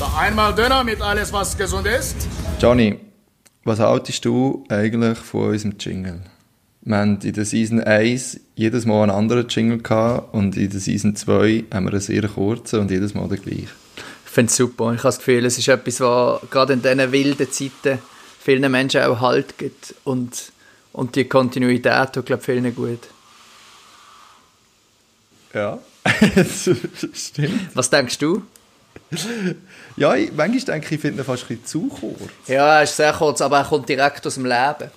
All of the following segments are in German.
Da einmal Döner mit alles, was gesund ist. Johnny, was haltest du eigentlich von unserem Jingle? Wir haben in der Season 1 jedes Mal einen anderen Jingle gehabt und in der Season 2 haben wir einen sehr kurzen und jedes Mal den gleichen. Ich finde es super. Ich habe das Gefühl, es ist etwas, was gerade in diesen wilden Zeiten vielen Menschen auch Halt gibt und, und die Kontinuität tut, glaube ich, vielen gut. Ja, das stimmt. Was denkst du? Ja, ich, manchmal denke ich, ich finde ihn fast ein bisschen zu kurz. Ja, er ist sehr kurz, aber er kommt direkt aus dem Leben.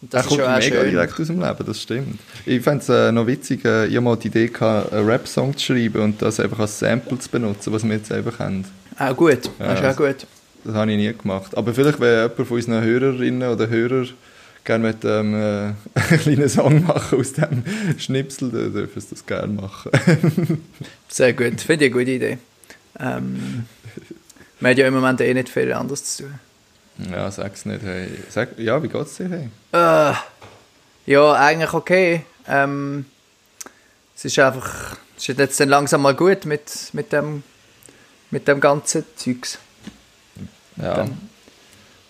Und Das er kommt mega direkt aus dem Leben, das stimmt. Ich fände es äh, noch witzig, äh, ich habe mal die Idee gehabt, einen Rap-Song zu schreiben und das einfach als Sample zu benutzen, was wir jetzt einfach haben. Auch gut, Ja, das ist auch gut. Das habe ich nie gemacht. Aber vielleicht, wenn jemand von unseren Hörerinnen oder Hörern gerne mit ähm, äh, einen kleinen Song machen aus dem Schnipsel, dann dürfen sie das gerne machen. Sehr gut, finde ich eine gute Idee. Ähm, man hat ja im Moment eh nicht viel anderes zu tun. ja, sag's nicht. Hey. Sag, ja, wie geht's dir? Hey? Äh, ja, eigentlich okay. Ähm, es ist einfach, es ist jetzt dann langsam mal gut mit, mit, dem, mit dem ganzen Zeugs. Ja, Dann-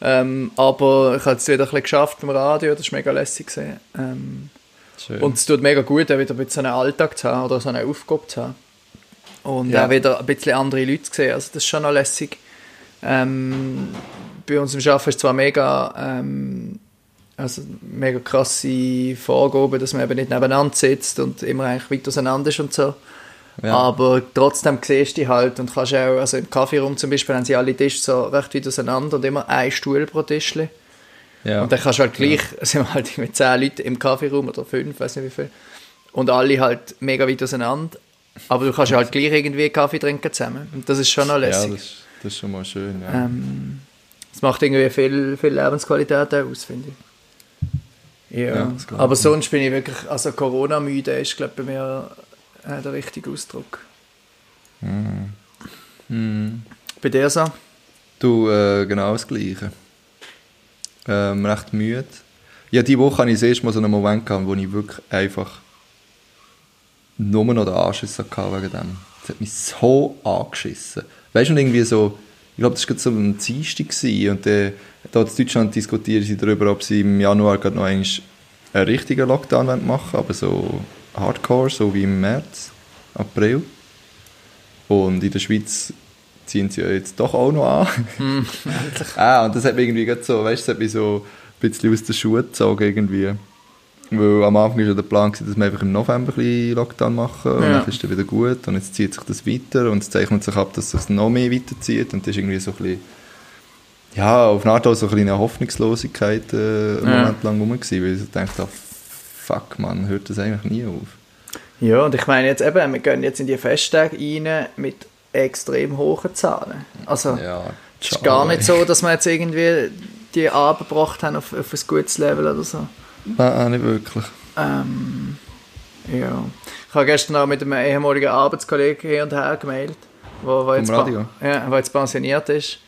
Ähm, aber ich habe es wieder ein bisschen geschafft beim Radio, das war mega lässig. gewesen. Ähm, schön. und es tut mega gut, wieder ein bisschen einen Alltag zu haben oder so eine Aufgabe zu haben. Und Ja. auch wieder ein bisschen andere Leute zu sehen, also das ist schon noch lässig. Ähm, bei uns im Arbeiten ist zwar mega, ähm, also mega krasse Vorgaben, dass man eben nicht nebeneinander sitzt und immer eigentlich weit auseinander ist und so. ja. Aber trotzdem siehst du die halt und kannst auch, also im Kaffeeraum zum Beispiel haben sie alle Tische so recht weit auseinander und immer ein Stuhl pro Tischli. ja. Und dann kannst du halt gleich, es sind halt mit zehn Leuten im Kaffeeraum oder fünf, weiß nicht wie viel. Und alle halt mega weit auseinander. Aber du kannst ja halt gleich irgendwie Kaffee trinken zusammen. Und das ist schon noch ja, lässig. das, das ist schon mal schön. Ja. ähm, das macht irgendwie viel, viel Lebensqualität aus, finde ich. Ja, Ja, aber sonst bin ich wirklich, also Corona-müde ist, glaube ich, bei mir äh, der richtige Ausdruck. Hm. Bei dir so? Du, äh, genau das Gleiche. Ähm, recht müde. Ja, diese Woche hatte ich das erste Mal so einen Moment, gehabt, wo ich wirklich einfach nur noch den Anschiss hatte wegen dem. Das hat mich so angeschissen. Weißt du, und irgendwie so, ich glaube, das war so ein Dienstag gewesen, und äh, da in Deutschland diskutieren sie darüber, ob sie im Januar gerade noch einen richtigen Lockdown wollen machen aber so hardcore, so wie im März, April. Und in der Schweiz ziehen sie ja jetzt doch auch noch an. ah, und das hat mich irgendwie so, weißt du, das hat mich so ein bisschen aus den Schuhen gezogen irgendwie. Weil am Anfang war der Plan, dass wir einfach im November ein bisschen Lockdown machen und Ja. dann ist es wieder gut und jetzt zieht sich das weiter und es zeichnet sich ab, dass es noch mehr weiterzieht und das ist irgendwie so ein bisschen, ja, auf eine Art auch so ein eine Hoffnungslosigkeit äh, einen Ja. Moment lang rum gewesen, weil ich so dachte, ah, fuck man, hört das eigentlich nie auf. Ja, und ich meine jetzt eben, wir gehen jetzt in die Festtage rein mit extrem hohen Zahlen. Also, Ja, es ist gar nicht so, dass wir jetzt irgendwie die abgebracht haben auf, auf ein gutes Level oder so. Nein, nicht wirklich. Ähm, ja. Ich habe gestern auch mit einem ehemaligen Arbeitskollegen hin und her gemeldet, wo, wo, jetzt, Radio? ja, wo jetzt pensioniert ist.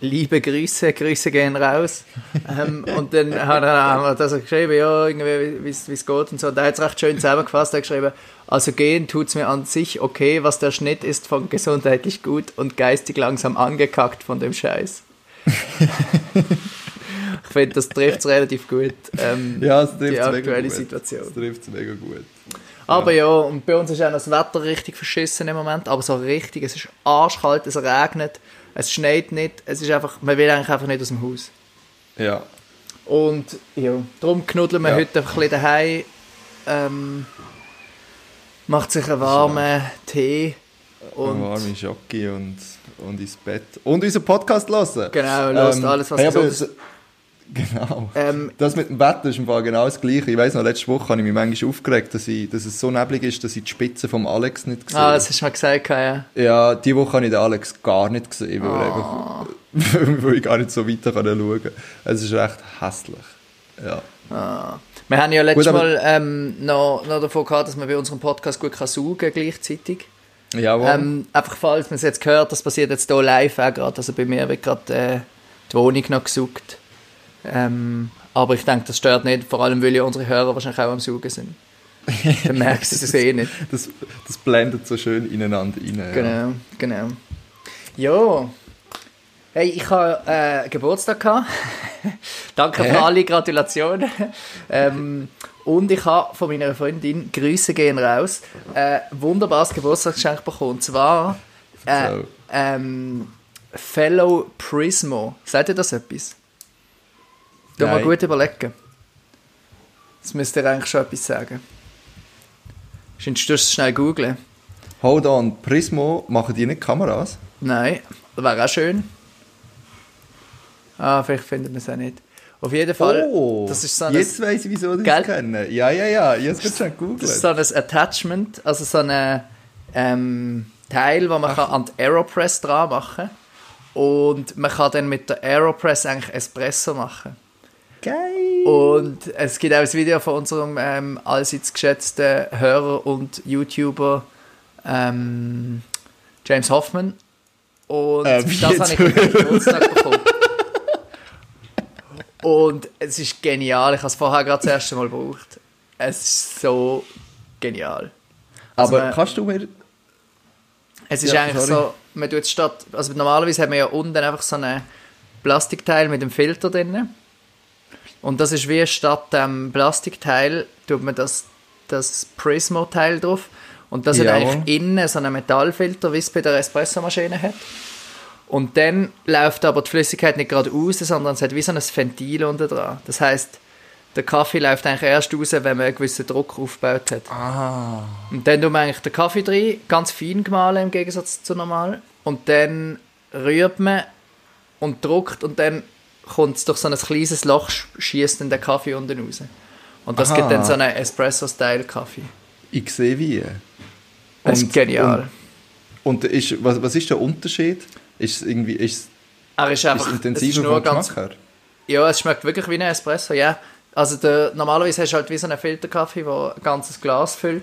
Liebe Grüße, Grüße gehen raus. ähm, und dann hat er, haben wir das geschrieben, ja, irgendwie, wie es wie es geht und so. Und er hat es recht schön zusammengefasst, er hat geschrieben, also gehen tut es mir an sich okay, was der Schnitt ist von gesundheitlich gut und geistig langsam angekackt von dem Scheiß. ich finde, das trifft es relativ gut. Ähm, Ja, es trifft die mega aktuelle gut. Situation. Es trifft mega gut. Aber ja. und bei uns ist auch das Wetter richtig verschissen im Moment, aber so richtig, es ist arschkalt, es regnet, es schneit nicht, es ist einfach, man will eigentlich einfach nicht aus dem Haus. Ja. Und ja, darum knuddeln wir Ja. heute einfach ein bisschen daheim, ähm, macht sich einen warmen Tee Und und warme Schocke und, und ins Bett. Und unseren Podcast hören. genau, lasst alles, was hey, Genau. Ähm, Das mit dem Wetter ist im Fall genau das Gleiche. Ich weiss noch, letzte Woche habe ich mich manchmal aufgeregt, dass, ich, dass es so neblig ist, dass ich die Spitze vom Alex nicht gesehen ah, habe. das hast du mal gesagt, ja. Ja, diese Woche habe ich den Alex gar nicht gesehen, weil, Ah. einfach, weil ich gar nicht so weiter kann schauen kann. Es ist recht hässlich. Ja. Ah. Wir haben ja letztes Gut, Mal ähm, noch, noch davon gehabt, dass man bei unserem Podcast gut kann saugen gleichzeitig. Jawohl. Ähm, einfach falls man es jetzt hört, das passiert jetzt hier live auch gerade. Also bei mir wird gerade äh, die Wohnung noch gesaugt. Ähm, aber ich denke, das stört nicht, vor allem weil ja unsere Hörer wahrscheinlich auch am Saugen sind. Dann merkst du es eh nicht. das, das blendet so schön ineinander rein. Ja. Genau, genau. Ja, Hey, ich habe äh, Geburtstag gehabt. Danke für alle Gratulationen. ähm, und ich habe von meiner Freundin, Grüße gehen raus, äh, wunderbares Geburtstagsgeschenk bekommen. Und zwar äh, ähm, Fellow Prismo. Sagt ihr das etwas? Du mal gut überlegen. Das müsst ihr eigentlich schon etwas sagen. Scheinst du es schnell googlen? Hold on, Prismo, machen die nicht Kameras? Nein, das wäre auch schön. Ah, vielleicht findet man es auch nicht. Auf jeden Fall, oh, das ist so ein, jetzt weiss ich, wieso ich das kenne. Ja, ja, ja, es gerade schon das ist so ein Attachment, also so ein ähm, Teil, wo man kann an die Aeropress dran machen kann. Und man kann dann mit der Aeropress eigentlich Espresso machen. Geil. Und es gibt auch ein Video von unserem ähm, allseits geschätzten Hörer und YouTuber ähm, James Hoffman. Und Äh, das habe ich für Geburtstag bekommen. Und es ist genial. Ich habe es vorher gerade das erste Mal gebraucht. Es ist so genial. Also Aber man- kannst du mir... Es ist Ja, eigentlich sorry. so, man tut statt, also normalerweise haben wir ja unten einfach so ein Plastikteil mit dem Filter drin. Und das ist wie statt dem Plastikteil tut man das, das Prismo-Teil drauf. Und das hat Ja. eigentlich innen so einen Metallfilter, wie es bei der Espressomaschine hat. Und dann läuft aber die Flüssigkeit nicht gerade raus, sondern es hat wie so ein Ventil unten dran. Das heißt, der Kaffee läuft eigentlich erst raus, wenn man einen gewissen Druck aufgebaut hat. Ah. Und dann tun wir eigentlich den Kaffee drin, ganz fein gemahlen im Gegensatz zu normal. Und dann rührt man und druckt und dann kommt es durch so ein kleines Loch, schießt dann der Kaffee unten raus. Und das Aha. gibt dann so einen Espresso-Style-Kaffee. Ich sehe wie. Das ist genial. Und, und ist, was, was ist der Unterschied? Ist es irgendwie... Ist, Er ist ist einfach, es es intensiver ist nur vom ganz, her? Ja, es schmeckt wirklich wie ein Espresso, ja. Also der, normalerweise hast du halt wie so einen Filterkaffee, der ein ganzes Glas füllt,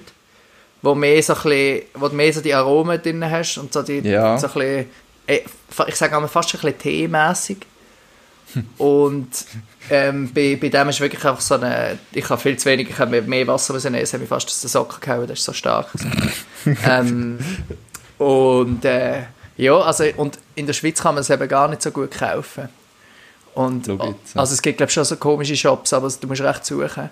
wo, mehr so ein bisschen, wo du mehr so die Aromen drin hast und so die Ja. so ein bisschen, eh, ich sage einmal fast ein bisschen teemässig. Und ähm, bei, bei dem ist wirklich einfach so eine, ich habe viel zu wenig, ich habe mehr- Wasser müssen nehmen, es hat mich fast aus den Socken gehauen, das ist so stark. ähm, und äh, ja, also und in der Schweiz kann man es eben gar nicht so gut kaufen. Und, ja. also es gibt glaube ich schon so komische Shops, aber du musst recht suchen.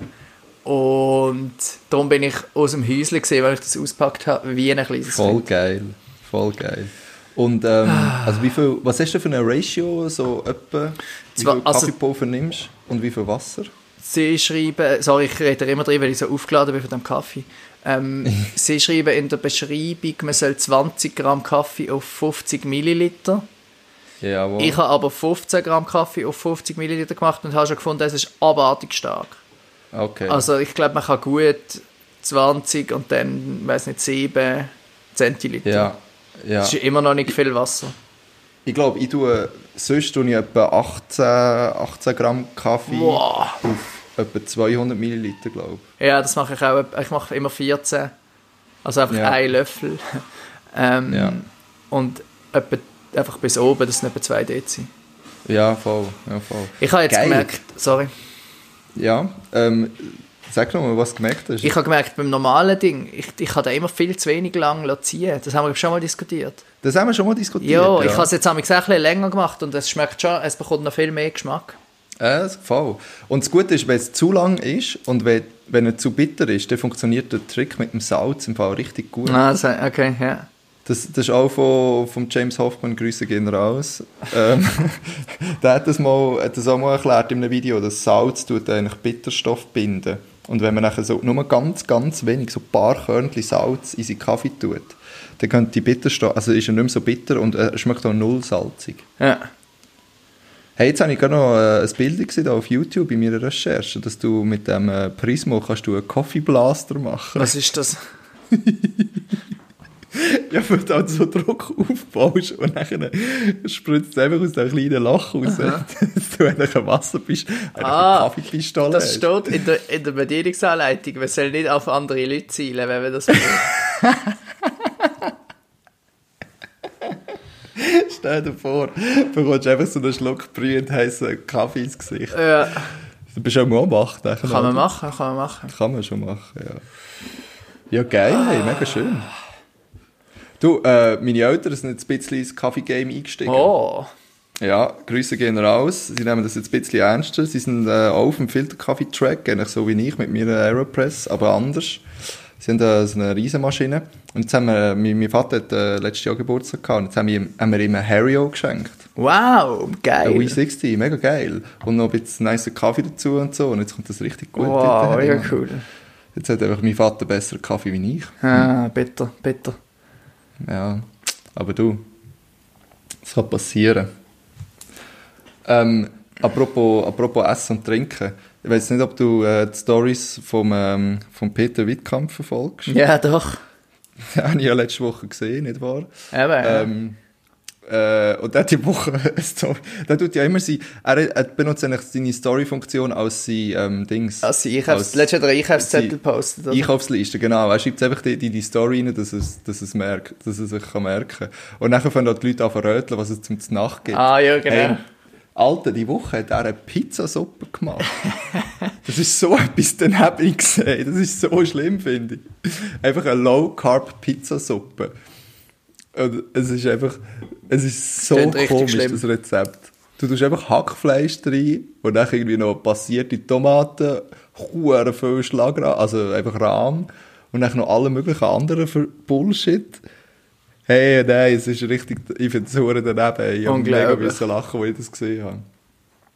Und darum bin ich aus dem Häuschen gesehen, weil ich das ausgepackt habe, wie ein kleines Voll Kind. geil. Voll geil. Und ähm, also wie viel, was hast du für eine Ratio, so etwa, wie Zwar- viel also- Kaffeepulver nimmst und wie viel Wasser? Sie schreiben, sorry, ich rede immer drin, weil ich so aufgeladen bin von dem Kaffee. Ähm, sie schreiben in der Beschreibung, man soll 20 Gramm Kaffee auf 50 Milliliter. Jawohl. Ich habe aber 15 Gramm Kaffee auf 50 Milliliter gemacht und habe schon gefunden, es ist abartig stark. okay. Also ich glaube, man kann gut 20 und dann, weiß nicht, 7 Zentiliter. ja, ja. Das ist immer noch nicht viel Wasser. Ich glaube, ich tue, sonst tue ich etwa 18, 18 Gramm Kaffee Wow. auf etwa 200 Milliliter, glaube Ja, das mache ich auch. Ich mache immer 14. Also einfach Ja. einen Löffel. Ähm, Ja. Und etwa, einfach bis oben, das sind etwa 2 Dezi. ich. Ja, voll. Ja, voll. Ich habe jetzt Geil. gemerkt, sorry, Ja, ähm, sag noch mal, was du gemerkt hast. ich habe gemerkt, beim normalen Ding, ich, ich habe da immer viel zu wenig lang ziehen. Das haben wir schon mal diskutiert. das haben wir schon mal diskutiert. Ja, ich habe es jetzt auch ein bisschen länger gemacht und es schmeckt schon, es bekommt noch viel mehr Geschmack. Äh, voll. Und das Gute ist, wenn es zu lang ist und wenn, wenn er zu bitter ist, dann funktioniert der Trick mit dem Salz im Fall richtig gut. Ah, das, okay, ja. Das, das ist auch von, von James Hoffman, Grüße gehen raus. ähm, der hat das, mal, hat das auch mal erklärt in einem Video, dass Salz tut eigentlich Bitterstoff binden. Und wenn man nachher so nur ganz, ganz wenig, so ein paar Körnchen Salz in seinen Kaffee tut, dann könnte die Bitterstoff, also ist er nicht mehr so bitter und er schmeckt auch null salzig. ja. Hey, jetzt habe ich gerade noch äh, ein Bild gesehen auf YouTube in meiner Recherche, dass du mit dem äh, Prismo kannst du einen Coffee Blaster machen. Was ist das? Ja, wenn du halt so Druck aufbaust und dann spritzt es einfach aus dem kleinen Loch raus, dass du eigentlich ein Wasser bist, Ah, Kaffeepistole Das hast. steht in der, in der Bedienungsanleitung. Man soll nicht auf andere Leute zielen, wenn man das macht. Stell dir vor, du bekommst einfach so einen Schluck brühend heißen Kaffee ins Gesicht. ja, Du bist auch mal wach. kann man machen, kann man machen. Kann man schon machen, ja. Ja, geil, hey, mega schön. Du, äh, meine Eltern sind jetzt ein bisschen ins Kaffee-Game eingestiegen. Oh, Ja, Grüße gehen raus. Sie nehmen das jetzt ein bisschen ernster. Sie sind äh, auch auf dem Filterkaffee-Track, ähnlich so wie ich mit meiner Aeropress, aber anders. Sie haben äh, so eine Riesenmaschine. Und jetzt haben wir, mein, mein Vater hat äh, letztes Jahr Geburtstag gehabt und jetzt haben wir, ihm- haben wir ihm ein Hario geschenkt. Wow, Ein geil. Wii60, mega geil. Und noch ein bisschen nicer Kaffee dazu und so. Und jetzt kommt das richtig gut. Wow, rein. cool. Jetzt hat einfach mein Vater besseren Kaffee wie ich. Ah, bitter, bitter. Ja, aber du, es kann passieren. Ähm, apropos, apropos Essen und Trinken. Ich weiß nicht, ob du äh, die Stories vom, ähm, vom Peter Wittkamp verfolgst. Ja, doch. Habe ich ja letzte Woche gesehen, nicht wahr? Eben, ja. Ähm, äh, und die Woche. Der tut ja immer sein, er, er benutzt eigentlich seine Story-Funktion als sein ähm, Dings. Also, ich habe als letztes Jahr Einkaufszettel gepostet. oder? Einkaufsliste, genau. Er schreibt einfach die, die, die Story rein, dass es, dass es merkt, dass er sich kann merken Und dann fangen auch die Leute an zu röteln, was es zum Nacht gibt. Ah, ja, genau. Hey, Alter, die Woche hat er eine Pizzasuppe gemacht. das ist so etwas daneben gesehen. Das ist so schlimm, finde ich. Einfach eine Low-Carb-Pizzasuppe. Und es ist einfach, es ist so komisch, schlimm. das Rezept. Du tust einfach Hackfleisch rein und dann irgendwie noch passierte Tomaten, hure viel Schlagrahm, also einfach Rahm und dann noch alle möglichen anderen für Bullshit. Hey, nein, es ist richtig, ich finde es hure daneben. Ich habe mega müssen lachen, als ich das gesehen habe.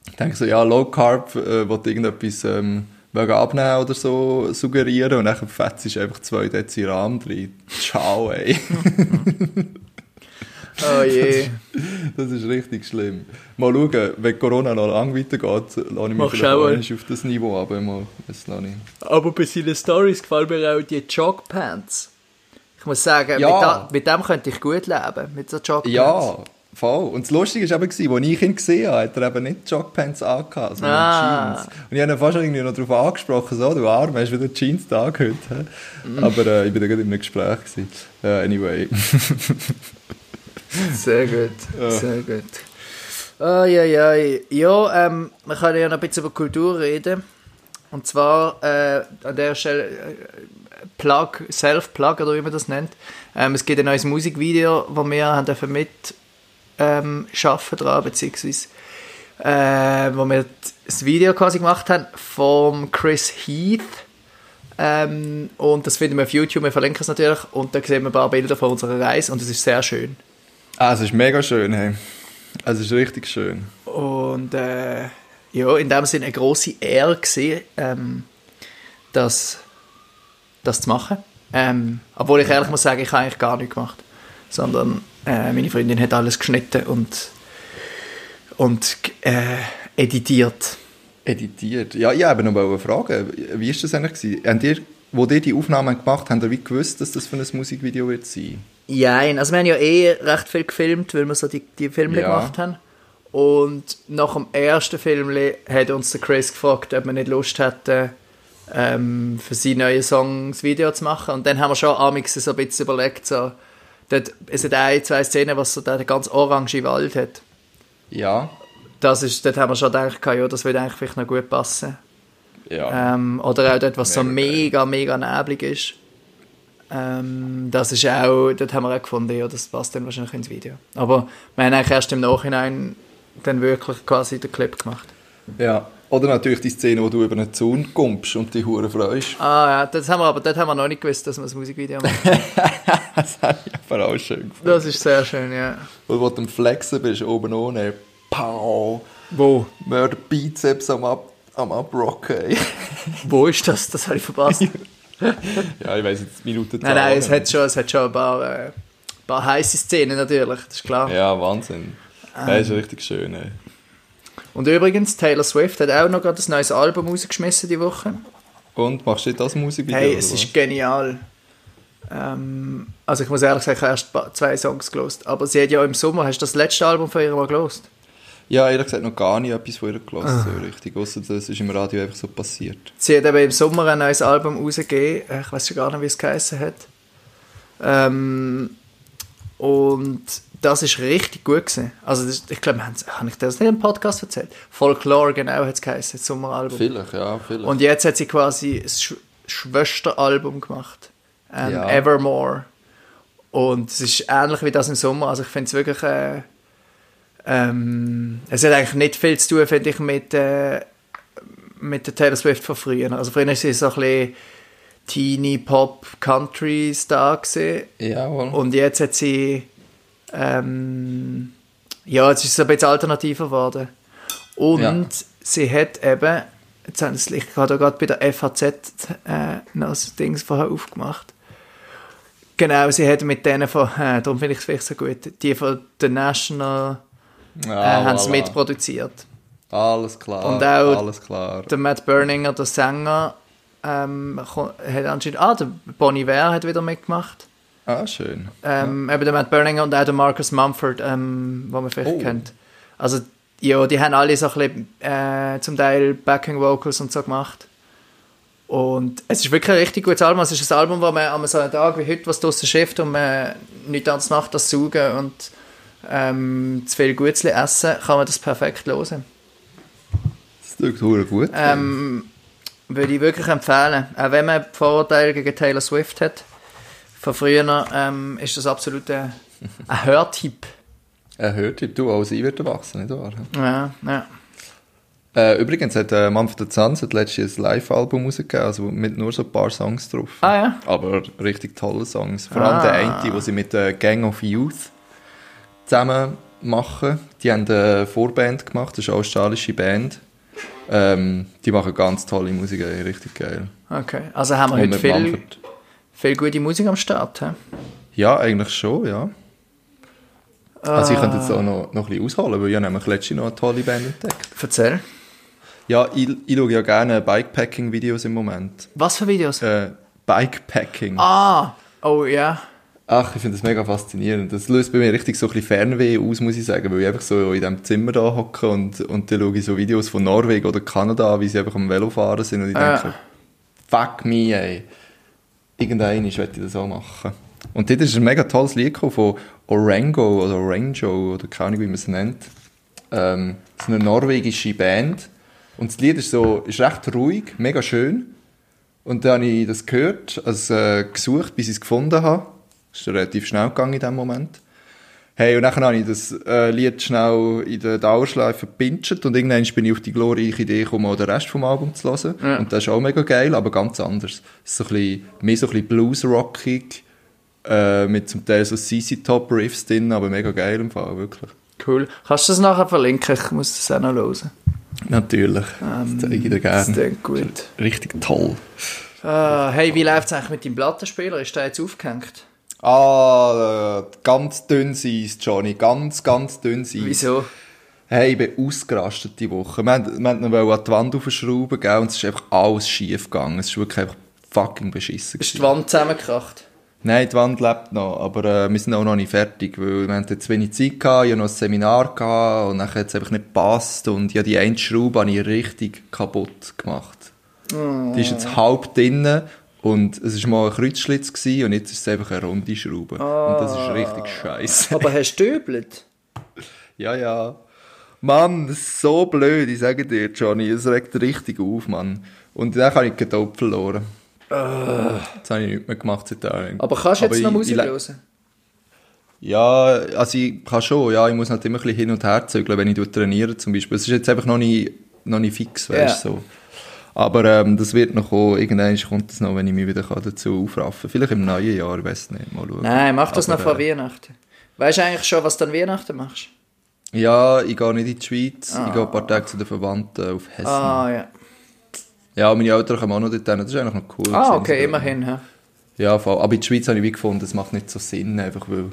Ich denke so, ja, Low Carb, äh, will irgendetwas ähm, wegen abnehmen oder so suggerieren und dann fetzt ist einfach zwei Dezi Rahm drin. Ciao, ey. Oh je. Das ist richtig schlimm. Mal schauen, wenn Corona noch lange weitergeht, lasse ich mich Mach vielleicht auf das Niveau, aber mal, das. Aber bei seinen Stories gefallen mir auch die Jogpants. Ich muss sagen, Ja. mit, da, mit dem könnte ich gut leben, mit so Jogpants. Ja, voll. Und das Lustige war eben, als ich ihn gesehen habe, hat er eben nicht Jogpants angehabt, sondern Ah. Jeans. Und ich habe ihn fast irgendwie noch darauf angesprochen, so, du Arm, hast wieder Jeans da heute. Mhm. Aber äh, ich war da gerade in einem Gespräch. Gewesen. Ja, anyway. Sehr gut, Ja. sehr gut. Oh, ja, ja, ja ähm, wir können ja noch ein bisschen über Kultur reden. Und zwar äh, an der Stelle äh, Plug, Self-Plug oder wie man das nennt. Ähm, es gibt ein neues Musikvideo, das wir haben mit ähm, schaffen dran, beziehungsweise äh, wo wir das Video quasi gemacht haben vom Chris Heath. Ähm, und das finden wir auf YouTube, wir verlinken es natürlich. Und da sehen wir ein paar Bilder von unserer Reise und es ist sehr schön. Ah, es ist mega schön, hey. Es ist richtig schön. Und äh, ja, in dem Sinne eine grosse Ehre gewesen, ähm, das, das zu machen. Ähm, obwohl ich ehrlich muss sagen, ich habe eigentlich gar nichts gemacht. Sondern äh, meine Freundin hat alles geschnitten und, und äh, editiert. Editiert. Ja, ich habe noch mal fragen, wie ist das eigentlich gewesen? Habt ihr, wo ihr die Aufnahmen gemacht habt, habt ihr wie gewusst, dass das für ein Musikvideo wird sein? Nein, also wir haben ja eh recht viel gefilmt, weil wir so die, die Filme Ja. gemacht haben. Und nach dem ersten Film hat uns der Chris gefragt, ob wir nicht Lust hätten, ähm, für seinen neuen Song das Video zu machen. Und dann haben wir schon amix so ein bisschen überlegt, so, dort, es hat ein, zwei Szenen, was so der ganz orange Wald hat. Ja. Das ist, dort haben wir schon gedacht, ja, das würde eigentlich vielleicht noch gut passen. Ja. Ähm, oder auch dort, was so Mega mega, mega neblig ist. Ähm, das ist auch, dort haben wir auch gefunden, ja, das passt dann wahrscheinlich ins Video. Aber wir haben eigentlich erst im Nachhinein dann wirklich quasi den Clip gemacht. ja. Oder natürlich die Szene, wo du über einen Zaun kommst und die Hure freust. Ah ja, das haben wir aber dort haben wir noch nicht gewusst, dass wir das Musikvideo machen. das habe ich aber auch schön gefunden. Das ist sehr schön, ja. Und wo du am Flexen bist, oben ohne, pow, Wo? Mörder Bizeps am, Ab am Abrocken. Wo ist das? Das habe ich verpasst. ja, ich weiss jetzt die Minute nein, nein, es hat schon, es hat schon ein paar, äh, ein paar heiße Szenen natürlich, das ist klar. Ja, Wahnsinn. Ähm. Das ist richtig schön. Ey. Und übrigens, Taylor Swift hat auch noch gerade ein neues Album rausgeschmissen die Woche. Und machst du das Musikvideo? Hey, es ist genial. Ähm, also ich muss ehrlich sagen, ich habe erst zwei Songs gelost. Aber sie hat ja im Sommer, hast du das letzte Album von ihr mal gelost? Ja, ehrlich gesagt noch gar nicht etwas von ihr gelassen, Ah. so richtig. Ausser das ist im Radio einfach so passiert. Sie hat eben im Sommer ein neues Album rausgegeben. Ich weiß schon gar nicht, wie es geheißen hat. Ähm, und das ist richtig gut gewesen. Also das, ich glaube, habe ich das nicht im Podcast erzählt? Folklore, genau, hat es geheißen, das Sommeralbum. Vielleicht, ja, vielleicht. Und jetzt hat sie quasi das Sch Schwesteralbum gemacht. Ähm, Ja. Evermore. Und es ist ähnlich wie das im Sommer. Also ich finde es wirklich äh, ähm, es hat eigentlich nicht viel zu tun, finde ich, mit, äh, mit der Taylor Swift von früher. Also früher war sie so ein bisschen Teenie Pop Country Star gewesen. Jawohl. Und jetzt hat sie ähm, ja, jetzt ist es ein bisschen alternativer geworden. Und Ja. sie hat eben, jetzt haben sie, ich habe da gerade bei der FAZ äh, noch ein Ding vorher aufgemacht. Genau, sie hat mit denen von, äh, darum finde ich es vielleicht so gut, die von The National äh, Ah, haben sie voilà. mitproduziert. Alles klar. Und auch- alles klar. Der Matt Berninger, der Sänger, ähm, hat anscheinend, ah, der Bonnie Ware hat wieder mitgemacht. Ah, schön. Ähm, Eben der Matt Berninger und auch der Marcus Mumford, ähm, den man vielleicht Oh. kennt. Also, ja, die haben alle so ein bisschen, äh, zum Teil Backing Vocals und so gemacht. Und es ist wirklich ein richtig gutes Album. Es ist ein Album, wo man an so einem Tag wie heute, was draussen schifft und man nichts anderes macht als saugen und ähm, zu viel Gutzli essen, kann man das perfekt hören. Das verdammt gut. Ähm, würde ich wirklich empfehlen. Auch wenn man Vorurteile gegen Taylor Swift hat, von früher, ähm, ist das absolut ein, ein Hörtipp. Er hört, du als ich werde erwachsen, nicht wahr? Ja, ja. Äh, übrigens hat äh, Manfred Zanz hat letztes ein Live-Album rausgegeben, also mit nur so ein paar Songs drauf. Ah ja? Aber richtig tolle Songs. Vor allem Ah. der eine, den sie mit der Gang of Youth zusammen machen. Die haben eine Vorband gemacht, das ist eine australische Band. Ähm, die machen ganz tolle Musik, richtig geil. Okay. Also haben wir Und heute viel, Manfred. Viel gute Musik am Start. He? Ja, eigentlich schon, ja. Also ich könnte Ah. jetzt auch noch, noch ein bisschen ausholen, weil ich habe nämlich letztens noch eine tolle Band entdeckt. Erzähl. Ja, ich, ich schaue ja gerne Bikepacking-Videos im Moment. Was für Videos? Äh, Bikepacking. Ah, oh ja. Ach, ich finde das mega faszinierend. Das löst bei mir richtig so ein bisschen Fernweh aus, muss ich sagen, weil ich einfach so in diesem Zimmer da hocke und, und dann schaue ich so Videos von Norwegen oder Kanada, wie sie einfach am Velofahren sind und ich Ja. denke, fuck me, ey. Irgendwann möchte ich das auch machen. Und dort ist ein mega tolles Lied von Orango oder Orango oder keine Ahnung, wie man es nennt. Ähm, das ist eine norwegische Band. Und das Lied ist so, ist recht ruhig, mega schön. Und dann habe ich das gehört, also äh, gesucht, bis ich es gefunden habe. Das ist relativ schnell gegangen in dem Moment. Hey, und dann habe ich das äh, Lied schnell in der Dauerschleife gepinscht und irgendwann bin ich auf die glorreiche Idee gekommen, den Rest vom Album zu hören. Ja. Und das ist auch mega geil, aber ganz anders. Es ist so ein bisschen, mehr so ein bisschen blues-rockig, äh, mit zum Teil so CC-Top-Riffs drin, aber mega geil im Fall, wirklich. Cool. Kannst du das nachher verlinken? Ich muss das auch noch hören. Natürlich, das zeige ich dir Das gerne. klingt gut. Richtig toll. Ah, hey, wie läuft es eigentlich mit deinem Plattenspieler? Ist der jetzt aufgehängt? Ah, ganz dünn Eis, Johnny, ganz, ganz dünn Eis. Wieso? Hey, ich bin ausgerastet die Woche. Wir wollten noch an die Wand aufschrauben, gell, und es ist einfach alles schief gegangen. Es ist wirklich einfach fucking beschissen. Ist die. Wand zusammengekracht? Nein, die Wand lebt noch, aber äh, wir sind auch noch nicht fertig, weil wir hatten zu wenig Zeit gehabt, ich hatte noch ein Seminar gehabt und dann hat es einfach nicht gepasst und ja, die eine Schraube habe ich richtig kaputt gemacht. Die ist jetzt halb drinnen und es war mal ein Kreuzschlitz gewesen, und jetzt ist es einfach eine runde Schraube. Und das ist richtig scheiße. Aber hast du döbelt? Ja, ja. Mann, das ist so blöd, ich sage dir, Johnny. Es regt richtig auf, Mann. Und dann habe ich die Geduld verloren. Jetzt habe ich nichts mehr gemacht seitdem. Aber kannst du jetzt Aber noch Musik hören? Ja, also ich kann schon, ja. Ich muss halt immer ein bisschen hin und her zügeln, wenn ich trainiere zum Beispiel. Es ist jetzt einfach noch nicht, noch nicht fix, weißt du, Ja. so. Aber ähm, das wird noch kommen. Irgendwann kommt es noch, wenn ich mich wieder dazu aufraffen kann. Vielleicht im neuen Jahr, ich weiß nicht. Mal schauen. Nein, mach das Aber, noch vor äh, Weihnachten. Weißt du eigentlich schon, was du an Weihnachten machst? Ja, ich gehe nicht in die Schweiz. Ich gehe ein paar Tage zu den Verwandten auf Hessen. Ah, ja. Ja, meine Eltern kommen auch noch dort hin. Das ist eigentlich noch cool. Ah, okay, immerhin. Ja. Ja, voll. aber in der Schweiz habe ich wie gefunden, das macht nicht so Sinn, einfach weil...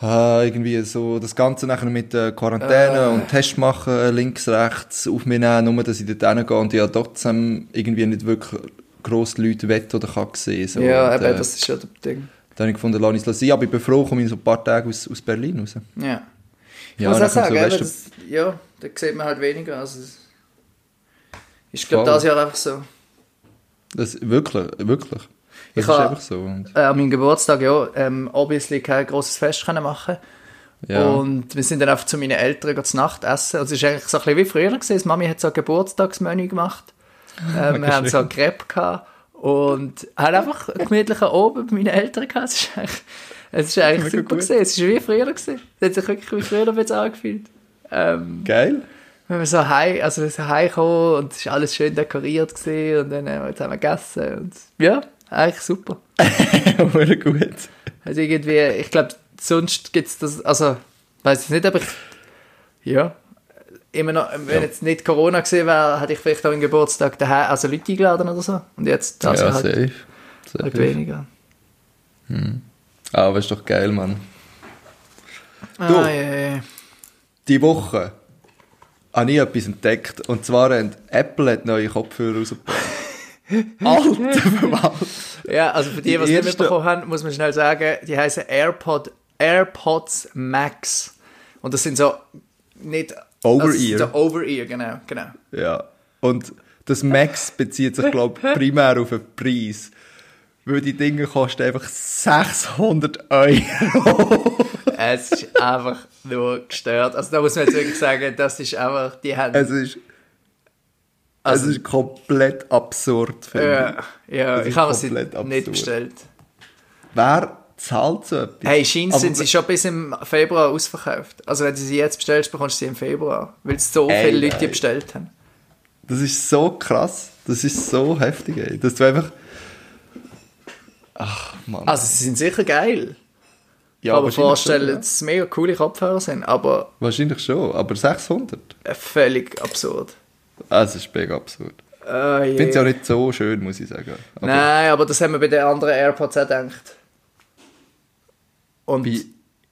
Irgendwie so das Ganze nachher mit äh, Quarantäne und Test machen, äh, links, rechts, auf mich nehmen, nur dass ich dort hingehe und ja trotzdem irgendwie nicht wirklich grosse Leute wett oder kann sehen. So. ja, und, eben, äh, das ist ja das Ding. Dann habe ich gefunden, lass ich es sein. Aber ich bin froh, komme ich so ein paar Tage aus, aus Berlin raus. Ja. Ich Ja, muss auch sagen, Silvester- eben, das, ja, da sieht man halt weniger. Also, ist, glaube das Jahr einfach so. Das, wirklich, wirklich. Das Ich ist einfach so. Und, Äh, an meinem Geburtstag, ja, ähm, obviously kein grosses Fest können machen ja. Und wir sind dann einfach zu meinen Eltern zu Nacht essen. Also es ist eigentlich so ein bisschen wie früher gewesen. Die Mami hat so ein Geburtstagsmenü gemacht. Ähm, wir haben so ein Crepe gehabt und haben einfach gemütlich oben bei meinen Eltern gehabt. Es ist eigentlich Es ist eigentlich super gewesen. Es ist wie früher gewesen. Es hat sich wirklich wie früher jetzt angefühlt. Ähm, Geil. wenn wir so heim, also wir sind heimgekommen und es ist alles schön dekoriert gewesen und dann äh, jetzt haben wir gegessen und ja, eigentlich super. Hure gut. Also irgendwie, ich glaube, sonst gibt es das, also, weiß ich nicht, aber ich, ja, immer noch, wenn Ja. jetzt nicht Corona gewesen wäre, hätte ich vielleicht auch einen Geburtstag daheim, also Leute eingeladen oder so. Und jetzt, also ja, halt, safe. halt safe. weniger. Aber ist doch geil, Mann. Du. Ah, ja, ja. Die Woche habe ich etwas entdeckt. Und zwar hat Apple hat neue Kopfhörer rausgebracht. Alter Verwalt. ja, also für die, Die die es nicht mitbekommen haben, muss man schnell sagen, die heißen AirPod, AirPods Max. Und das sind so nicht... Over-Ear. Also, so Over-Ear, genau, genau. Ja. Und das Max bezieht sich, glaube ich, primär auf den Preis. Weil die Dinge kosten einfach 600 Euro. Es ist einfach nur gestört. Also da muss man jetzt wirklich sagen, das ist einfach, die haben... Es ist, Also- es ist komplett absurd. finde ja, ja Das ich habe sie komplett nicht absurd. bestellt. ich. Wer zahlt so etwas? Hey, scheint Aber sind sie schon bis im Februar ausverkauft. Also wenn du sie jetzt bestellst, bekommst du sie im Februar. Weil so Ey, viele Leute die bestellt haben. Das ist so krass. Das ist so heftig, ey. Dass du einfach... Ach, Mann. Also sie sind sicher geil. ja, aber vorstellen, schon, ja. dass es mega coole Kopfhörer sind. Aber Wahrscheinlich schon, aber 600? äh, völlig absurd. Das ist mega absurd. Ah, Ich finde es auch nicht so schön, muss ich sagen. Aber Nein, aber das haben wir bei den anderen AirPods auch gedacht. Und Bei-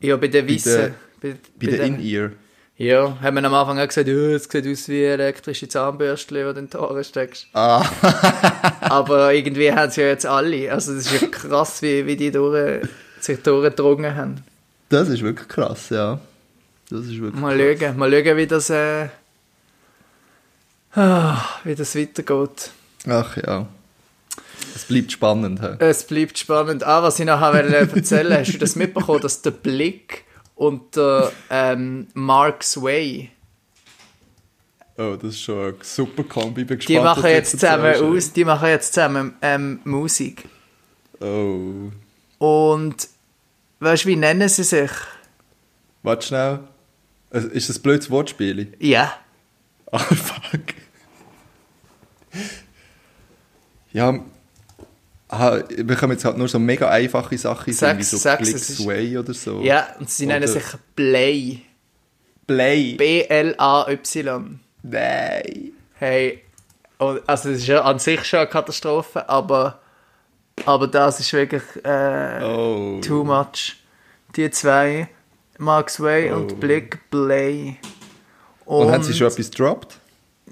ja, bei den Weißen. Bei, bei der In-Ear. Ja, haben wir am Anfang auch gesagt, ja, es sieht aus wie elektrische Zahnbürste, die du in die Haare steckst. Ah, Aber irgendwie haben sie ja jetzt alle. Also das ist ja krass, wie, wie die durch, sich durchgedrungen haben. das ist wirklich krass, ja. Das ist wirklich Mal krass. schauen, mal schauen, wie das, äh, wie das weitergeht. Ach ja. Es bleibt spannend. He? Es bleibt spannend. Ah, was ich noch wollte erzählen, hast du das mitbekommen, dass der Blick und der ähm, Mark's Way, Oh, das ist schon eine super Kombi. Ich bin die gespannt, machen was jetzt zusammen aus, die machen jetzt zusammen ähm, Musik. Oh. Und weißt du, wie nennen sie sich? Warte schnell. Also, Ist das ein blödes Wortspiel? Ja. Ah, fuck. Ja, ah, wir können jetzt halt nur so mega einfache Sachen sagen, wie so ist- Sway oder so. Ja, und sie nennen Oder- sich Play. Play. B-L-A-Y. Nein. Hey, und, also das ist ja an sich schon eine Katastrophe, aber, aber das ist wirklich äh, Oh. too much. Die zwei, Max Way Oh. und Blick Play. Und, haben sie schon etwas gedroppt?